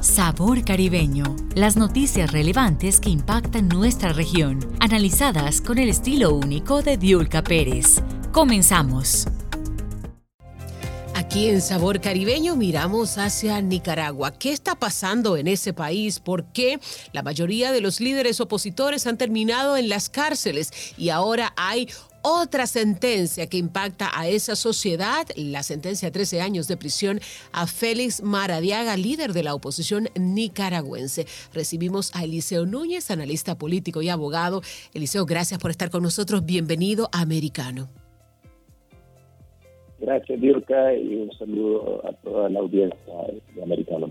Sabor Caribeño. Las noticias relevantes que impactan nuestra región, analizadas con el estilo único de Diulca Pérez. Comenzamos. Aquí en Sabor Caribeño miramos hacia Nicaragua. ¿Qué está pasando en ese país? ¿Por qué la mayoría de los líderes opositores han terminado en las cárceles y ahora hay otra sentencia que impacta a esa sociedad, la sentencia de 13 años de prisión a Félix Maradiaga, líder de la oposición nicaragüense. Recibimos a Eliseo Núñez, analista político y abogado. Eliseo, gracias por estar con nosotros. Bienvenido a Americano. Gracias, Dirka, y un saludo a toda la audiencia de Americano.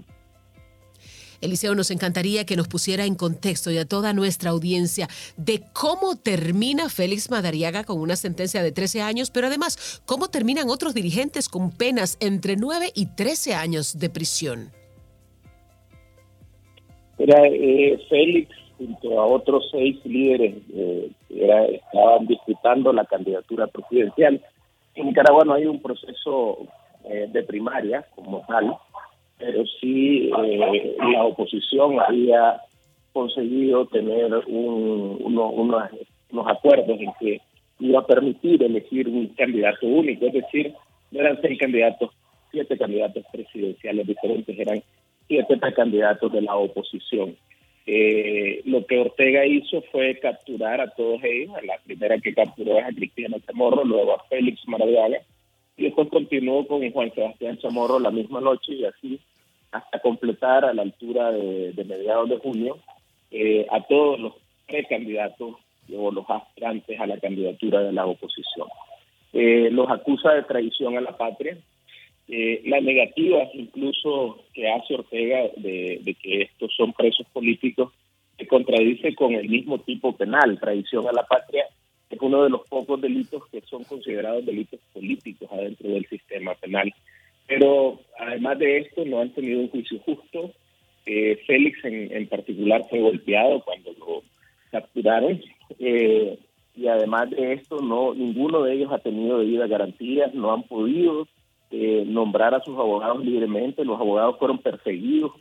Eliseo, nos encantaría que nos pusiera en contexto y a toda nuestra audiencia de cómo termina Félix Madariaga con una sentencia de 13 años, pero además cómo terminan otros dirigentes con penas entre 9 y 13 años de prisión. Era eh, Félix junto a otros seis líderes eh, era, estaban disputando la candidatura presidencial. En Nicaragua no hay un proceso eh, de primaria como tal, pero sí eh, la oposición había conseguido tener un, unos acuerdos en que iba a permitir elegir un candidato único, es decir, no eran seis candidatos, siete candidatos presidenciales diferentes, eran siete candidatos de la oposición. Eh, lo que Ortega hizo fue capturar a todos ellos, la primera que capturó es a Cristiano Chamorro, luego a Félix Maradiaga, y después continuó con Juan Sebastián Chamorro la misma noche y así hasta completar a la altura de, mediados de junio eh, a todos los precandidatos o los aspirantes a la candidatura de la oposición. Eh, los acusa de traición a la patria. Eh, la negativa incluso que hace Ortega de, que estos son presos políticos se contradice con el mismo tipo penal, traición a la patria, es uno de los pocos delitos que son considerados delitos políticos adentro del sistema penal pero además de esto, no han tenido un juicio justo. Eh, Félix en, particular fue golpeado cuando lo capturaron. Eh, y además de esto, no ninguno de ellos ha tenido debidas garantías, no han podido eh, nombrar a sus abogados libremente. Los abogados fueron perseguidos.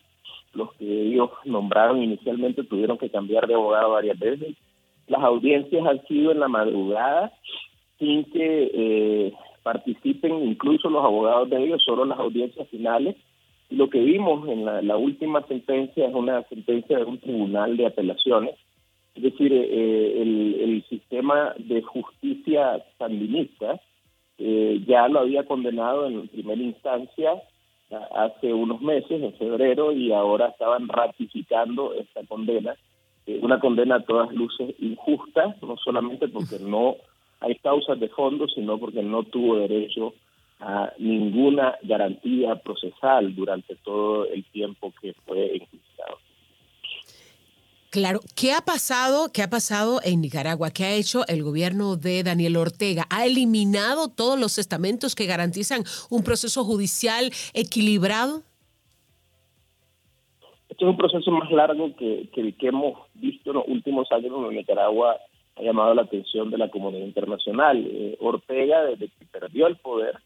Los que ellos nombraron inicialmente tuvieron que cambiar de abogado varias veces. Las audiencias han sido en la madrugada sin que participen incluso los abogados de ellos, solo las audiencias finales. Y lo que vimos en la, última sentencia es una sentencia de un tribunal de apelaciones, es decir, eh, el, sistema de justicia sandinista eh, ya lo había condenado en primera instancia hace unos meses, en febrero, y ahora estaban ratificando esta condena, eh, una condena a todas luces injusta, no solamente porque no hay causas de fondo, sino porque no tuvo derecho a ninguna garantía procesal durante todo el tiempo que fue enjuiciado. Claro, ¿qué ha pasado? ¿Qué ha pasado en Nicaragua? ¿Qué ha hecho el gobierno de Daniel Ortega? ¿Ha eliminado todos los estamentos que garantizan un proceso judicial equilibrado? Este es un proceso más largo que, que el que hemos visto en los últimos años en Nicaragua ha llamado la atención de la comunidad internacional. Eh, Ortega, desde que perdió el poder,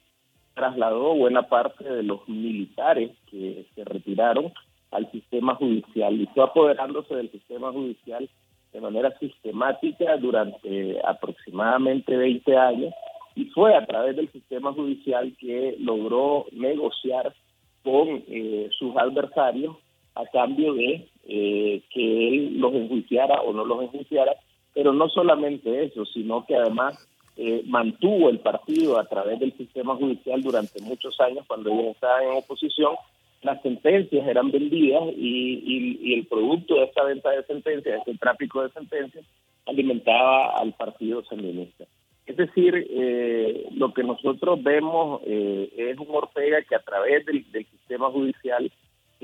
trasladó buena parte de los militares que se retiraron al sistema judicial y fue apoderándose del sistema judicial de manera sistemática durante aproximadamente 20 años y fue a través del sistema judicial que logró negociar con eh, sus adversarios a cambio de eh, que él los enjuiciara o no los enjuiciara pero no solamente eso, sino que además eh, mantuvo el partido a través del sistema judicial durante muchos años cuando ellos estaban en oposición. Las sentencias eran vendidas y, y, el producto de esta venta de sentencias, este tráfico de sentencias, alimentaba al partido sandinista. Es decir, eh, lo que nosotros vemos eh, es un Ortega que a través del, del sistema judicial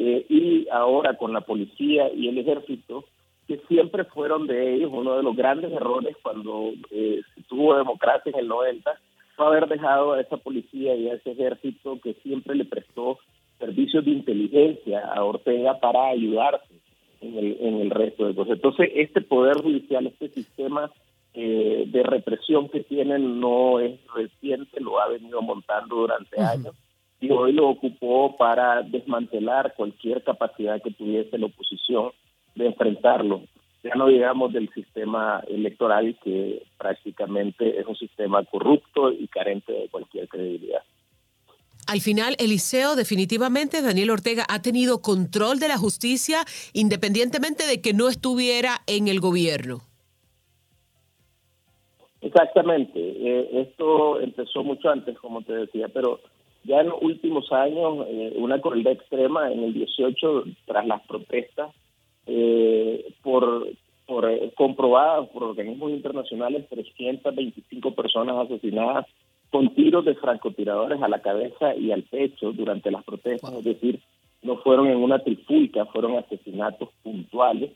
y ahora con la policía y el ejército que siempre fueron de ellos. Uno de los grandes errores cuando eh, se tuvo democracia en el 90 fue haber dejado a esa policía y a ese ejército que siempre le prestó servicios de inteligencia a Ortega para ayudarse en el, en el resto de cosas. Entonces, este poder judicial, este sistema eh, de represión que tienen no es reciente, lo ha venido montando durante años y hoy lo ocupó para desmantelar cualquier capacidad que tuviese la oposición de enfrentarlo. Ya no digamos del sistema electoral que prácticamente es un sistema corrupto y carente de cualquier credibilidad. Al final, Eliseo, definitivamente Daniel Ortega ha tenido control de la justicia independientemente de que no estuviera en el gobierno. Exactamente. Eh, esto empezó mucho antes, como te decía, pero ya en los últimos años, eh, una crueldad extrema en el 18, tras las protestas, eh, por, por eh, comprobadas por organismos internacionales, 325 personas asesinadas con tiros de francotiradores a la cabeza y al pecho durante las protestas, es decir, no fueron en una trifulca, fueron asesinatos puntuales.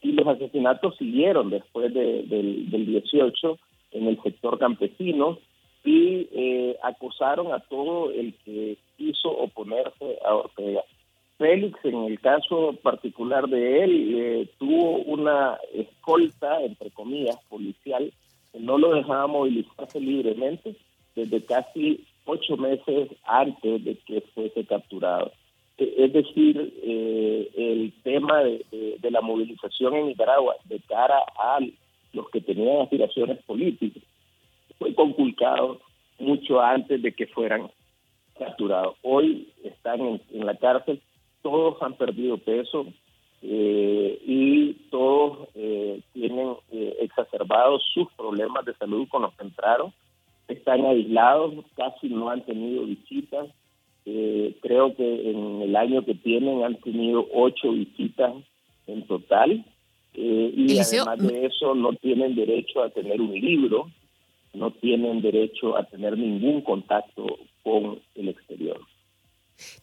Y los asesinatos siguieron después del, del 18 en el sector campesino y eh, acusaron a todo el que quiso oponerse a Ortega. Félix, en el caso particular de él, eh, tuvo una escolta, entre comillas, policial, que no lo dejaba movilizarse libremente desde casi ocho meses antes de que fuese capturado. E, es decir, eh, el tema de, la movilización en Nicaragua de cara a los que tenían aspiraciones políticas fue conculcado mucho antes de que fueran capturados. Hoy están en la cárcel todos han perdido peso eh, y todos eh, tienen eh, exacerbados sus problemas de salud con los que entraron. Están aislados, casi no han tenido visitas. creo que en el año que tienen han tenido ocho visitas en total. y además de eso no tienen derecho a tener un libro, no tienen derecho a tener ningún contacto con el exterior.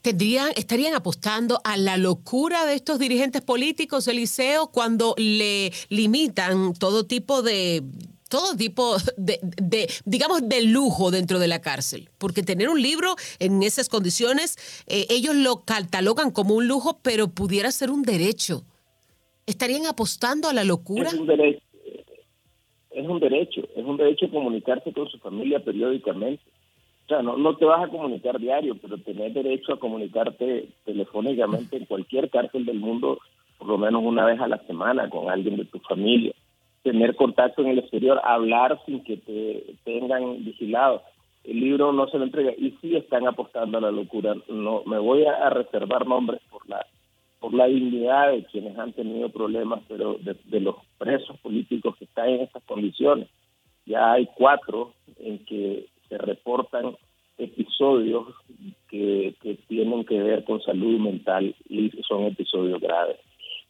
¿Tendrían, ¿Estarían apostando a la locura de estos dirigentes políticos, Eliseo, cuando le limitan todo tipo de todo tipo de, de, digamos, de lujo dentro de la cárcel. Porque tener un libro en esas condiciones, eh, ellos lo catalogan como un lujo, pero pudiera ser un derecho. ¿Estarían apostando a la locura? Es un derecho, es un derecho, es un derecho comunicarse con su familia periódicamente. O sea, no, no te vas a comunicar diario, pero tenés derecho a comunicarte telefónicamente en cualquier cárcel del mundo, por lo menos una vez a la semana con alguien de tu familia. Tener contacto en el exterior, hablar sin que te tengan vigilado. El libro no se lo entrega y sí están apostando a la locura. No, me voy a, reservar nombres por la por la dignidad de quienes han tenido problemas, pero de, los presos políticos que están en estas condiciones. Ya hay cuatro en que se reportan episodios que, tienen que ver con salud mental y son episodios graves.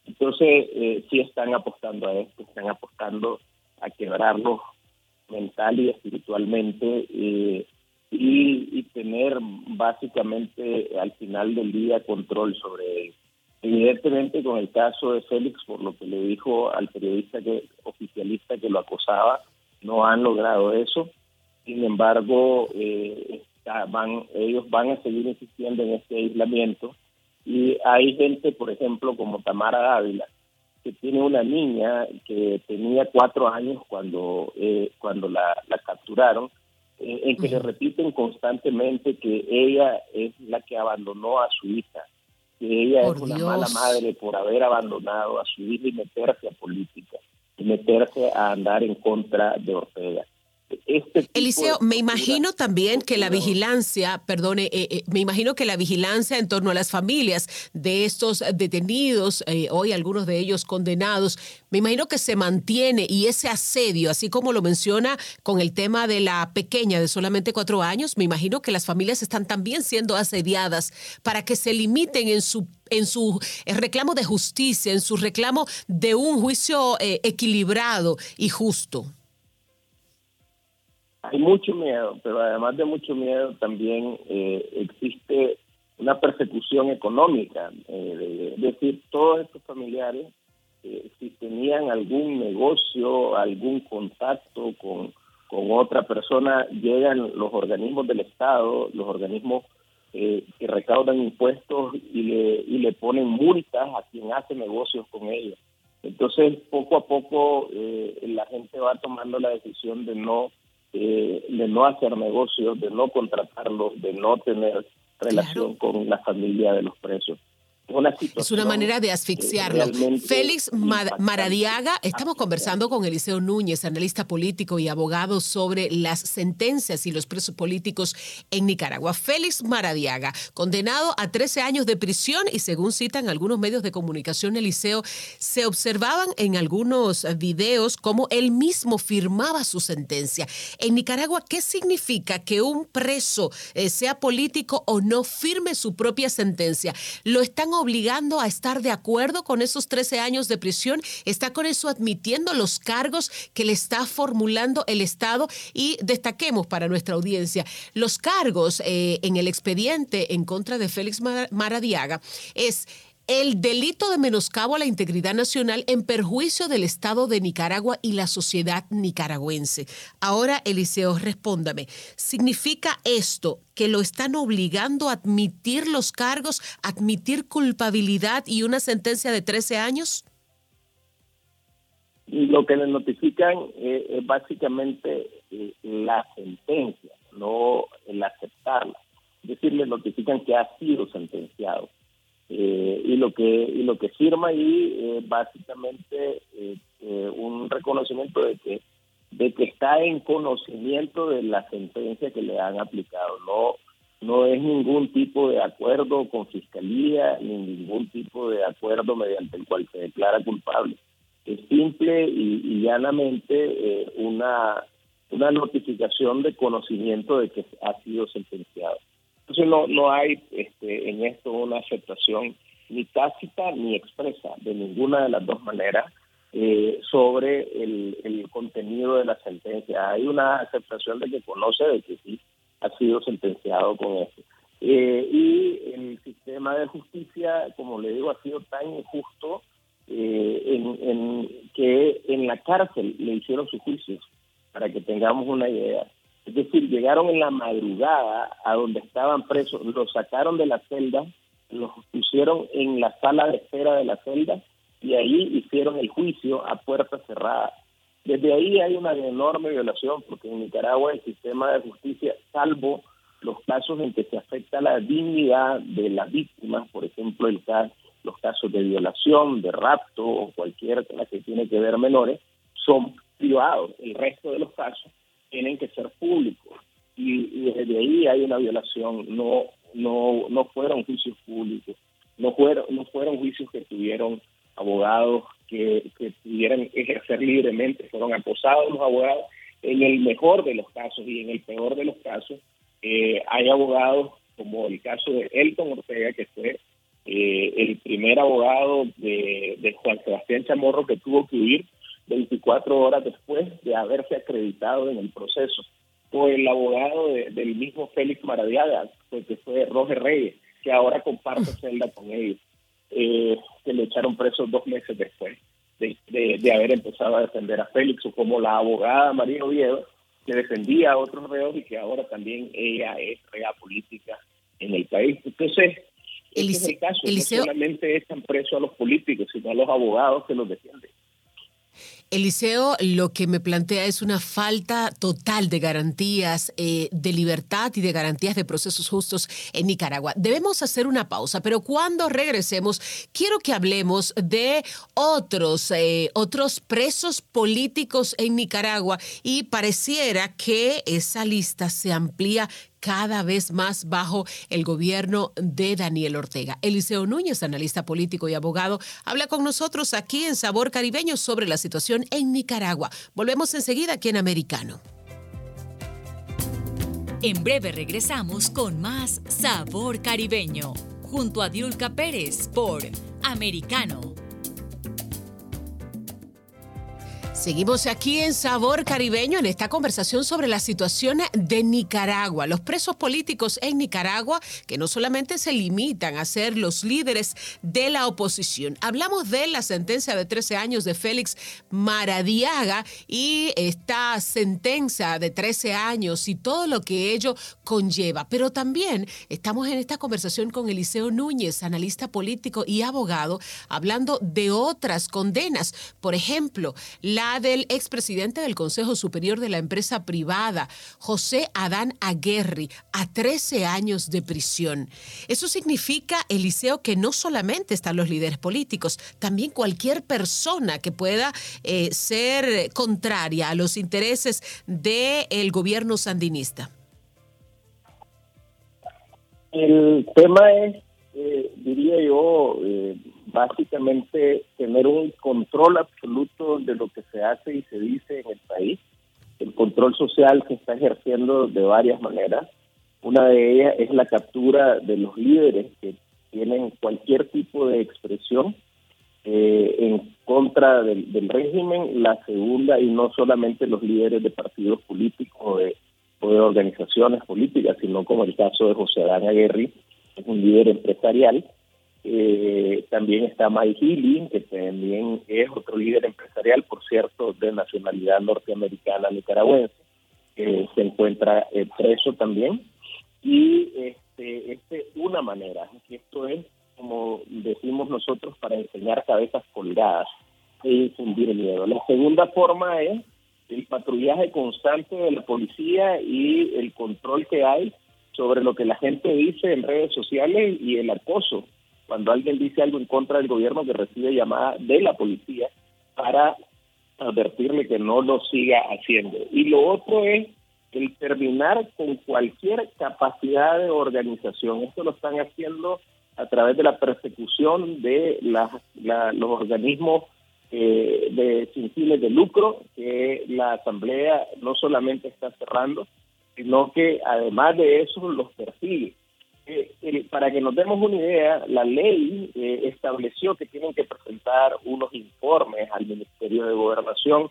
Entonces, eh, sí están apostando a esto, están apostando a quebrarlos mental y espiritualmente eh, y, tener básicamente al final del día control sobre él. Evidentemente con el caso de Félix, por lo que le dijo al periodista que oficialista que lo acosaba, no han logrado eso. Sin embargo, eh, van, ellos van a seguir insistiendo en este aislamiento y hay gente, por ejemplo, como Tamara Ávila, que tiene una niña que tenía cuatro años cuando, eh, cuando la, capturaron, eh, en que le repiten constantemente que ella es la que abandonó a su hija, que ella es una mala madre por haber abandonado a su hija y meterse a política, y meterse a andar en contra de Ortega. Este Eliseo, me imagino también que la vigilancia, perdone, eh, eh, me imagino que la vigilancia en torno a las familias de estos detenidos, eh, hoy algunos de ellos condenados, me imagino que se mantiene y ese asedio, así como lo menciona con el tema de la pequeña de solamente cuatro años, me imagino que las familias están también siendo asediadas para que se limiten en su en su reclamo de justicia, en su reclamo de un juicio equilibrado y justo. Hay mucho miedo, pero además de mucho miedo también eh, existe una persecución económica. Eh, es decir, todos estos familiares eh, si tenían algún negocio, algún contacto con, con otra persona, llegan los organismos del Estado, los organismos eh, que recaudan impuestos y le, y le ponen multas a quien hace negocios con ellos. Entonces, poco a poco eh, la gente va tomando la decisión de no eh, de no hacer negocios, de no contratarlos, de no tener relación con la familia de los presos es una manera de asfixiarlo. Félix Maradiaga, estamos conversando con Eliseo Núñez, analista político y abogado sobre las sentencias y los presos políticos en Nicaragua. Félix Maradiaga, condenado a 13 años de prisión y según citan algunos medios de comunicación, Eliseo, se observaban en algunos videos cómo él mismo firmaba su sentencia. En Nicaragua, ¿qué significa que un preso, eh, sea político o no, firme su propia sentencia? ¿Lo están obligando a estar de acuerdo con esos 13 años de prisión, está con eso admitiendo los cargos que le está formulando el Estado. Y destaquemos para nuestra audiencia, los cargos eh, en el expediente en contra de Félix Maradiaga es el delito de menoscabo a la integridad nacional en perjuicio del Estado de Nicaragua y la sociedad nicaragüense. Ahora, Eliseo, respóndame, ¿significa esto que lo están obligando a admitir los cargos, admitir culpabilidad y una sentencia de 13 años? Lo que le notifican eh, es básicamente eh, la sentencia, no el aceptarla. Es decir, le notifican que ha sido sentenciado eh, y lo que y lo que firma ahí es básicamente eh, eh, un reconocimiento de que de que está en conocimiento de la sentencia que le han aplicado. No no es ningún tipo de acuerdo con fiscalía ni ningún tipo de acuerdo mediante el cual se declara culpable. Es simple y, llanamente una una notificación de conocimiento de que ha sido sentenciado no, no hay este, en esto una aceptación ni tácita ni expresa de ninguna de las dos maneras eh, sobre el, el, contenido de la sentencia. Hay una aceptación de que conoce de que sí ha sido sentenciado con eso. Eh, y el sistema de justicia, como le digo, ha sido tan injusto eh, en, en, que en la cárcel le hicieron sus juicios, para que tengamos una idea. Es decir, llegaron en la madrugada a donde estaban presos, los sacaron de la celda, los pusieron en la sala de espera de la celda y ahí hicieron el juicio a puerta cerrada. Desde ahí hay una enorme violación porque en Nicaragua el sistema de justicia, salvo los casos en que se afecta la dignidad de las víctimas, por ejemplo, el caso, los casos de violación, de rapto o cualquier cosa que tiene que ver menores, son privados. El resto de los casos tienen que ser públicos. Y, desde ahí hay una violación. No no no fueron juicios públicos. No fueron no fueron juicios que tuvieron abogados que, que pudieran ejercer libremente. Fueron acosados los abogados. En el mejor de los casos y en el peor de los casos eh, hay abogados como el caso de Elton Ortega que fue eh, el primer abogado de Juan Sebastián Chamorro que tuvo que huir 24 horas después de haberse acreditado en el proceso. O el abogado del mismo Félix Maradiaga, pues, que fue Roger Reyes, que ahora comparte celda con ellos, eh, que le echaron preso dos meses después de, haber empezado a defender a Félix, o como la abogada María Oviedo, que defendía a otros reos y que ahora también ella es rea política en el país. Entonces, ese es el caso. No solamente están presos a los políticos, sino a los abogados que los defienden. Eliseo, lo que me plantea es una falta total de garantías eh, de libertad y de garantías de procesos justos en Nicaragua. Debemos hacer una pausa, pero cuando regresemos, quiero que hablemos de otros, eh, otros presos políticos en Nicaragua y pareciera que esa lista se amplía cada vez más bajo el gobierno de Daniel Ortega. Eliseo Núñez, analista político y abogado, habla con nosotros aquí en Sabor Caribeño sobre la situación en Nicaragua. Volvemos enseguida aquí en Americano. En breve regresamos con más Sabor Caribeño, junto a Diulca Pérez por Americano Seguimos aquí en Sabor Caribeño en esta conversación sobre la situación de Nicaragua. Los presos políticos en Nicaragua que no solamente se limitan a ser los líderes de la oposición. Hablamos de la sentencia de 13 años de Félix Maradiaga y esta sentencia de 13 años y todo lo que ello conlleva. Pero también estamos en esta conversación con Eliseo Núñez, analista político y abogado, hablando de otras condenas. Por ejemplo, la del expresidente del Consejo Superior de la empresa privada, José Adán Aguerri, a 13 años de prisión. Eso significa, Eliseo, que no solamente están los líderes políticos, también cualquier persona que pueda eh, ser contraria a los intereses del gobierno sandinista. El tema es, eh, diría yo, eh, básicamente tener un control absoluto de lo que se hace y se dice en el país. El control social se está ejerciendo de varias maneras. Una de ellas es la captura de los líderes que tienen cualquier tipo de expresión eh, en contra del, régimen. La segunda, y no solamente los líderes de partidos políticos o de, o de organizaciones políticas, sino como el caso de José Adán Aguirre, que es un líder empresarial eh, también está Mike Healy, que también es otro líder empresarial, por cierto, de nacionalidad norteamericana nicaragüense, que se encuentra eh, preso también. Y este, este una manera, esto es, como decimos nosotros, para enseñar cabezas colgadas e infundir miedo. La segunda forma es el patrullaje constante de la policía y el control que hay sobre lo que la gente dice en redes sociales y el acoso cuando alguien dice algo en contra del gobierno que recibe llamada de la policía para advertirle que no lo siga haciendo. Y lo otro es el terminar con cualquier capacidad de organización. Esto lo están haciendo a través de la persecución de los organismos eh, de sin fines de lucro que la Asamblea no solamente está cerrando, sino que además de eso los persigue. Eh, para que nos demos una idea, la ley eh, estableció que tienen que presentar unos informes al Ministerio de Gobernación.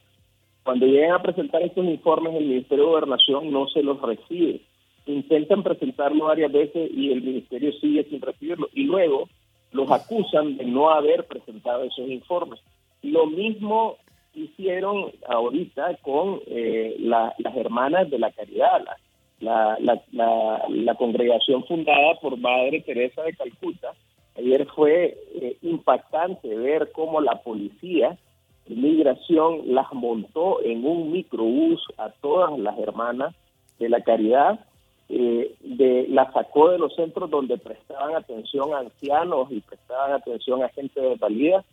Cuando lleguen a presentar estos informes, el Ministerio de Gobernación no se los recibe. Intentan presentarlo varias veces y el Ministerio sigue sin recibirlo. Y luego los acusan de no haber presentado esos informes. Lo mismo hicieron ahorita con eh, las hermanas de la caridad, la, la, congregación fundada por Madre Teresa de Calcuta. Ayer fue eh, impactante ver cómo la policía de migración las montó en un microbús a todas las hermanas de la caridad, eh, de, sacó de los centros donde prestaban atención a ancianos y prestaban atención a gente de valía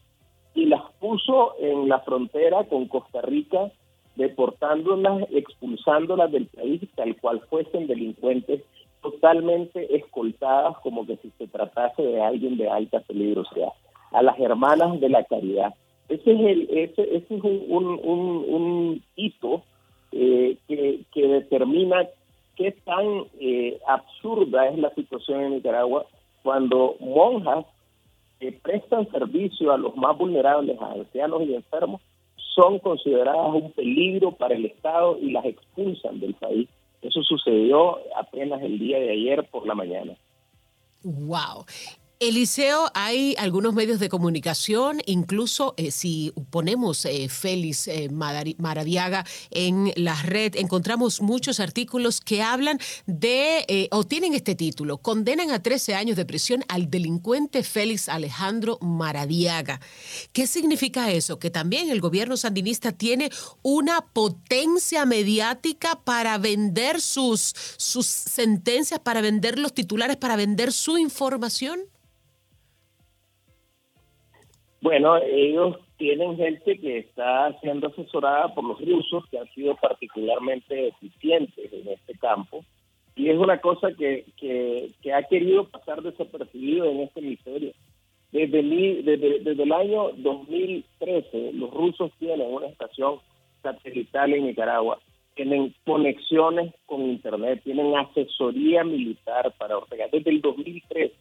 y las puso en la frontera con Costa Rica deportándolas, expulsándolas del país tal cual fuesen delincuentes totalmente escoltadas como que si se tratase de alguien de alta peligrosidad, a las hermanas de la caridad. Ese es, el, ese, ese es un, un, un, hito eh, que, que, determina qué tan eh, absurda es la situación en Nicaragua cuando monjas que prestan servicio a los más vulnerables, a ancianos y enfermos, son consideradas un peligro para el Estado y las expulsan del país. Eso sucedió apenas el día de ayer por la mañana. Wow. Eliseo, hay algunos medios de comunicación, incluso eh, si ponemos eh, Félix eh, Maradiaga en la red, encontramos muchos artículos que hablan de, o tienen este título, condenan a 13 años de prisión al delincuente Félix Alejandro Maradiaga. ¿Qué significa eso? Que también el gobierno sandinista tiene una potencia mediática para vender sus, sus sentencias, para vender los titulares, para vender su información. Bueno, ellos tienen gente que está siendo asesorada por los rusos que han sido particularmente eficientes en este campo. Y es una cosa que, que, ha querido pasar desapercibido en este ministerio. Desde, desde, desde el año 2013 los rusos tienen una estación satelital en Nicaragua, tienen conexiones con Internet, tienen asesoría militar para Ortega. Desde el 2013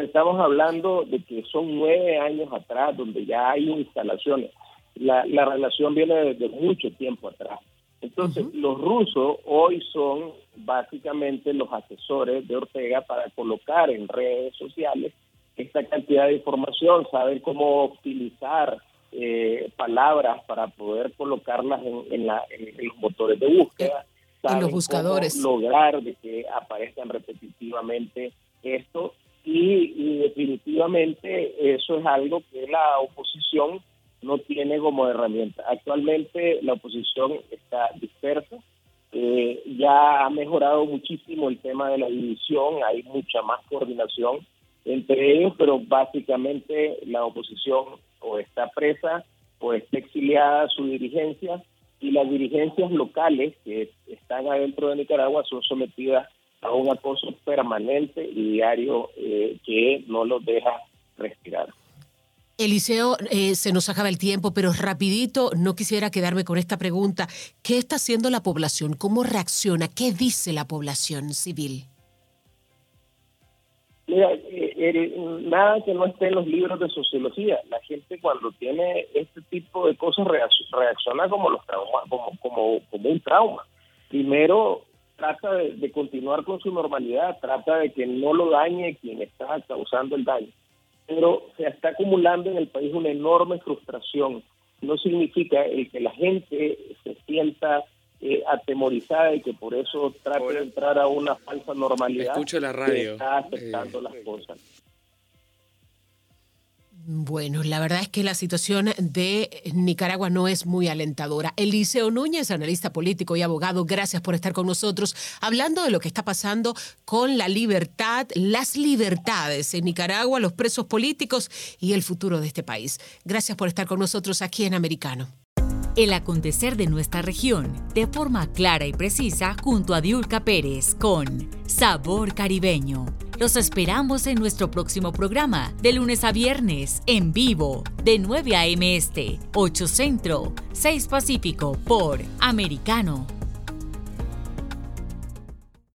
estamos hablando de que son nueve años atrás donde ya hay instalaciones. la, la relación viene desde mucho tiempo atrás. Entonces, los rusos hoy son básicamente los asesores de Ortega para colocar en redes sociales esta cantidad de información, saber cómo optimizar eh, palabras para poder colocarlas en, la, en, los motores de búsqueda. En los buscadores. lograr de que aparezcan repetitivamente esto y, definitivamente eso es algo que la oposición no tiene como herramienta. Actualmente la oposición está dispersa, eh, ya ha mejorado muchísimo el tema de la división, hay mucha más coordinación entre ellos, pero básicamente la oposición o está presa o está exiliada su dirigencia y las dirigencias locales que están adentro de Nicaragua son sometidas a un acoso permanente y diario eh, que no los deja respirar. Eliseo, eh, se nos acaba el tiempo, pero rapidito, no quisiera quedarme con esta pregunta. ¿Qué está haciendo la población? ¿Cómo reacciona? ¿Qué dice la población civil? Mira, eh, nada que no esté en los libros de sociología. La gente cuando tiene este tipo de cosas reacciona como los traumas, como, como, como un trauma. Primero trata de, continuar con su normalidad, trata de que no lo dañe quien está causando el daño. Pero se está acumulando en el país una enorme frustración. No significa el que la gente se sienta eh, atemorizada y que por eso trate de entrar a una falsa normalidad. Escucho la radio. está aceptando eh, las cosas. Bueno, la verdad es que la situación de Nicaragua no es muy alentadora. Eliseo Núñez, analista político y abogado, gracias por estar con nosotros hablando de lo que está pasando con la libertad, las libertades en Nicaragua, los presos políticos y el futuro de este país. Gracias por estar con nosotros aquí en Americano. El acontecer de nuestra región de forma clara y precisa junto a Diulca Pérez con Sabor Caribeño. Los esperamos en nuestro próximo programa de lunes a viernes en vivo de 9 a.m. Este, 8 Centro, 6 Pacífico por Americano